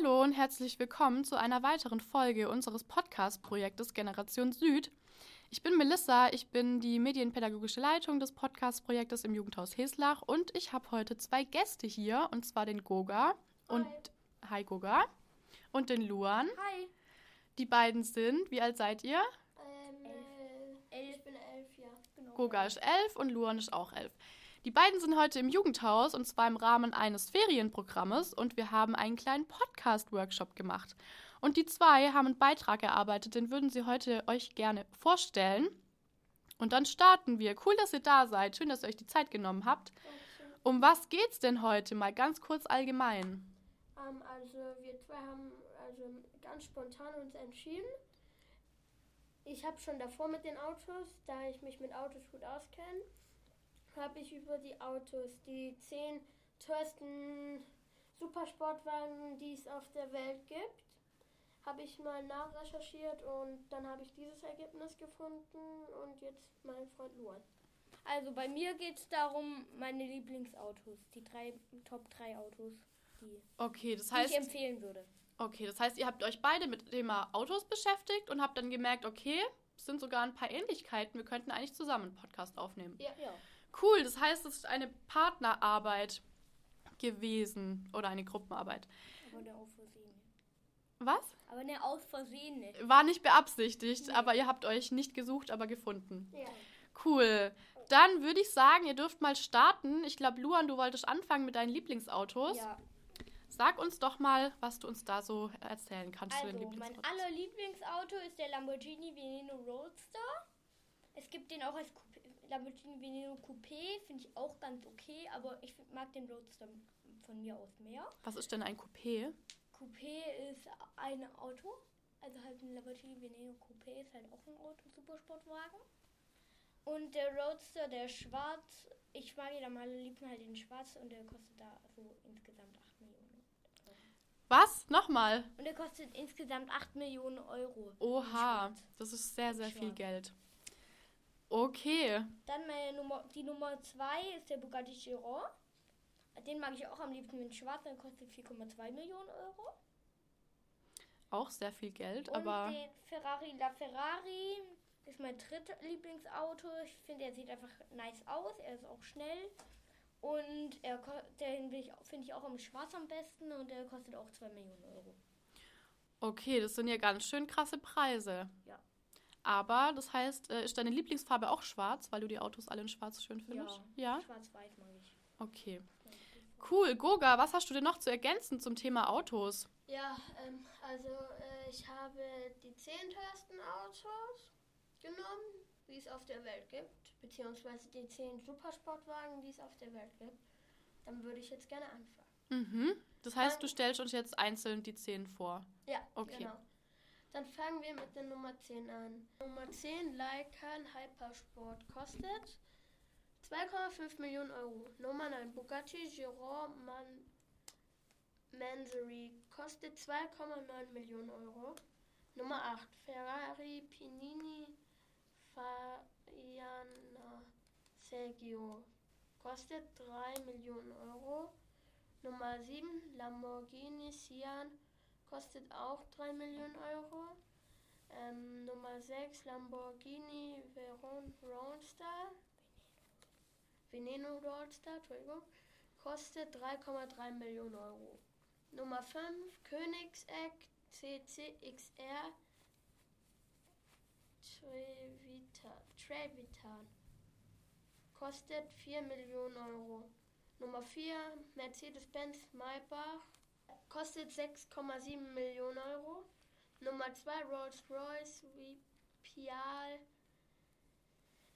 Hallo und herzlich willkommen zu einer weiteren Folge unseres Podcast-Projektes Generation Süd. Ich bin Melissa, ich bin die medienpädagogische Leitung des Podcast-Projektes im Jugendhaus Heslach und ich habe heute zwei Gäste hier, und zwar den Goga und Hi Goga und den Luan. Hi. Die beiden sind, wie alt seid ihr? Ähm, elf. Ich bin elf, ja. Genau. Goga ist elf und Luan ist auch elf. Die beiden sind heute im Jugendhaus und zwar im Rahmen eines Ferienprogrammes und wir haben einen kleinen Podcast-Workshop gemacht. Und die zwei haben einen Beitrag erarbeitet, den würden sie heute euch gerne vorstellen. Und dann starten wir. Cool, dass ihr da seid. Schön, dass ihr euch die Zeit genommen habt. Um was geht's denn heute? Mal ganz kurz allgemein. Ähm, also wir zwei haben also ganz spontan uns entschieden. Ich habe schon davor mit den Autos, da ich mich mit Autos gut auskenne, habe ich über die Autos die zehn teuersten Supersportwagen, die es auf der Welt gibt, habe ich mal nachrecherchiert und dann habe ich dieses Ergebnis gefunden und jetzt mein Freund Luan. Also bei mir geht es darum, meine Lieblingsautos, die drei Top 3 Autos, die, Okay, das die heißt, ich empfehlen würde. okay, das heißt, ihr habt euch beide mit dem Thema Autos beschäftigt und habt dann gemerkt, okay, es sind sogar ein paar Ähnlichkeiten. Wir könnten eigentlich zusammen einen Podcast aufnehmen. Ja. Ja. Cool, das heißt, es ist eine Partnerarbeit gewesen oder eine Gruppenarbeit. Aber eine aus Versehen. Was? Aber eine aus Versehen. War nicht beabsichtigt, Nee. aber ihr habt euch nicht gesucht, aber gefunden. Ja. Cool. Dann würde ich sagen, ihr dürft mal starten. Ich glaube, Luan, du wolltest anfangen mit deinen Lieblingsautos. Ja. Sag uns doch mal, was du uns da so erzählen kannst zu den Also, mein Lieblingsautos. aller Lieblingsauto ist der Lamborghini Veneno Roadster. Es gibt den auch als Coupé, Lamborghini Veneno Coupé, finde ich auch ganz okay, aber ich mag den Roadster von mir aus mehr. Was ist denn ein Coupé? Coupé ist ein Auto, also halt ein Lamborghini Veneno Coupé ist halt auch ein Auto, Supersportwagen. Und der Roadster, der schwarz, ich mag ihn am allerliebsten halt in schwarz und der kostet da so insgesamt 8 Millionen. Was? Nochmal. Und der kostet insgesamt 8 Millionen Euro. Oha, das ist sehr, sehr viel. Geld. Okay. Dann meine Nummer, die Nummer 2 ist der Bugatti Chiron. Den mag ich auch am liebsten in schwarz, der kostet 4,2 Millionen Euro. Auch sehr viel Geld, Und aber den Ferrari La Ferrari ist mein drittes Lieblingsauto. Ich finde, er sieht einfach nice aus. Er ist auch schnell. Und er, den finde ich auch im Schwarz am besten und der kostet auch 2 Millionen Euro. okay, das sind ja ganz schön krasse Preise. Ja. Aber das heißt, äh, ist deine Lieblingsfarbe auch schwarz, weil du die Autos alle in schwarz schön findest? Ja. Schwarz-Weiß mag ich. Okay. Cool. Goga, was hast du denn noch zu ergänzen zum Thema Autos? Ja, ähm, also äh, ich habe die zehn teuersten Autos genommen, die es auf der Welt gibt, beziehungsweise die zehn Supersportwagen, die es auf der Welt gibt. Dann würde ich jetzt gerne anfangen. Mhm. Das heißt, du stellst uns jetzt einzeln die 10 vor. Ja, Okay. genau. Dann fangen wir mit der Nummer 10 an. Nummer 10, Lycan Hypersport, kostet 2,5 Millionen Euro. Nummer 9, Bugatti Chiron Man Mansory, kostet 2,9 Millionen Euro. Nummer 8, Ferrari Pinini Faiana Sergio, kostet 3 Millionen Euro. Nummer 7, Lamborghini Sian, kostet auch 3 Millionen Euro. Ähm, Nummer 6, Lamborghini Veron Roadster. Veneno Roadster, Entschuldigung, kostet 3,3 Millionen Euro. Nummer 5, Königsegg CCXR Trevita, Trevitan, kostet 4 Millionen Euro. Nummer 4, Mercedes-Benz Maybach, kostet 6,7 Millionen Euro. Nummer 2, Rolls-Royce Pial,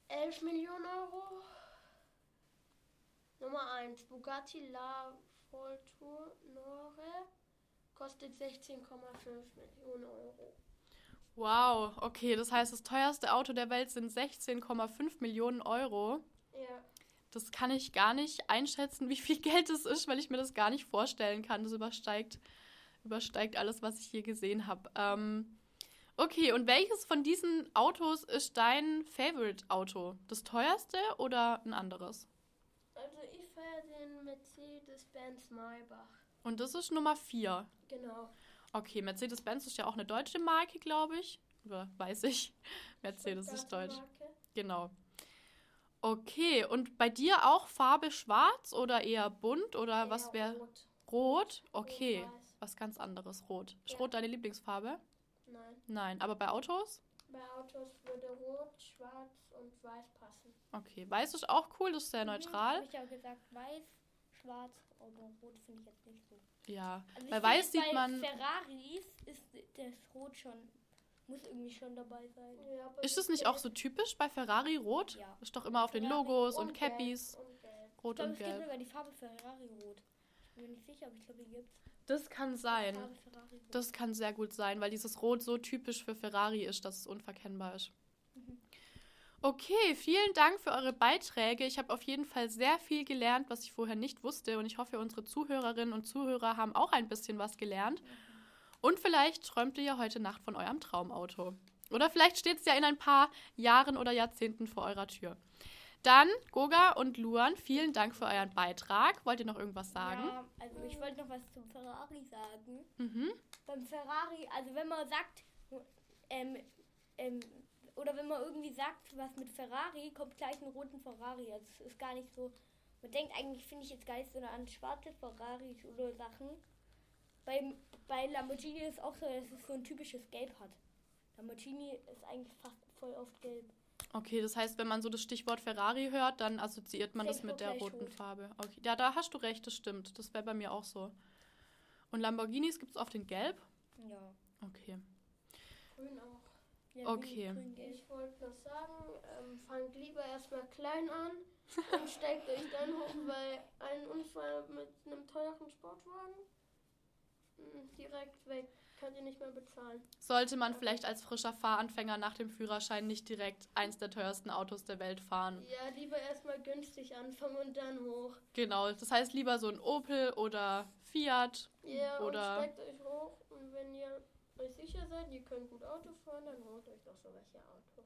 11 Millionen Euro. Nummer 1, Bugatti La Fortunore, kostet 16,5 Millionen Euro. Wow, okay, das heißt, das teuerste Auto der Welt sind 16,5 Millionen Euro. Ja, Das kann ich gar nicht einschätzen, wie viel Geld es ist, weil ich mir das gar nicht vorstellen kann. Das übersteigt, übersteigt alles, was ich je gesehen habe. Ähm, okay, und welches von diesen Autos ist dein Favorite-Auto? Das teuerste oder ein anderes? also ich feiere den Mercedes-Benz Maybach. Und das ist Nummer 4. Genau. Okay, Mercedes-Benz ist ja auch eine deutsche Marke, glaube ich. Oder weiß ich. Mercedes ist deutsch. Marke. Genau. Okay, und bei dir auch Farbe schwarz oder eher bunt oder was Eher wäre rot. rot? Okay, Rot-weiß. was ganz anderes, rot. Ist Ja. rot deine Lieblingsfarbe? Nein. Nein, aber bei Autos? Bei Autos würde rot, schwarz und weiß passen. Okay, weiß ist auch cool, das ist sehr Mhm, neutral. Hab ich ja gesagt, weiß, schwarz, aber rot finde ich jetzt nicht so. Ja, Also bei weiß sieht bei man. Ferraris ist das Rot schon, muss irgendwie schon dabei sein. Ja, Ist es nicht auch so typisch bei Ferrari rot? Ja. Ist doch immer auf den Ferrari Logos und, gelb Cappies Und gelb. rot Ich glaube, und es gibt gelb. sogar die Farbe Ferrari rot. Ich bin mir nicht sicher, aber ich glaube, die gibt's. Das kann sein. Das kann sehr gut sein, weil dieses Rot so typisch für Ferrari ist, dass es unverkennbar ist. Mhm. Okay, vielen Dank für eure Beiträge. Ich habe auf jeden Fall sehr viel gelernt, was ich vorher nicht wusste. Und ich hoffe, unsere Zuhörerinnen und Zuhörer haben auch ein bisschen was gelernt. Und vielleicht träumt ihr ja heute Nacht von eurem Traumauto. Oder vielleicht steht es ja in ein paar Jahren oder Jahrzehnten vor eurer Tür. Dann, Goga und Luan, vielen Dank für euren Beitrag. Wollt ihr noch irgendwas sagen? Ja, also ich wollte noch was zum Ferrari sagen. Mhm. Beim Ferrari, also wenn man sagt, ähm, ähm, oder wenn man irgendwie sagt, was mit Ferrari, kommt gleich ein roten Ferrari. Also es ist gar nicht so. Man denkt eigentlich, finde ich jetzt gar nicht so an schwarze Ferraris oder Sachen. Beim, bei Lamborghini ist auch so, dass es so ein typisches Gelb hat. Lamborghini ist eigentlich fast voll oft gelb. Okay, das heißt, wenn man so das Stichwort Ferrari hört, dann assoziiert man das Denkt mit der roten rot. Farbe. Okay, ja, da hast du recht, das stimmt. Das wäre bei mir auch so. Und Lamborghinis gibt es oft in Gelb? Ja. Okay. Grün auch. ja Okay. grün. Ich wollte noch sagen, ähm, fangt lieber erstmal klein an und steigt euch dann hoch, weil ein Unfall mit einem teuren Sportwagen direkt weg. Könnt ihr nicht mehr bezahlen. Sollte man vielleicht als frischer Fahranfänger nach dem Führerschein nicht direkt eins der teuersten Autos der Welt fahren? Ja, lieber erstmal günstig anfangen und dann hoch. Genau, das heißt lieber so ein Opel oder Fiat. Ja, Oder- und steigt euch hoch und wenn ihr euch sicher seid, ihr könnt gut Auto fahren, dann holt euch doch so welche Autos.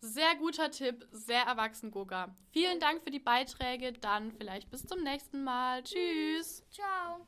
Sehr guter Tipp, sehr erwachsen, Goga. Vielen Dank für die Beiträge, dann vielleicht bis zum nächsten Mal. Tschüss. Ciao.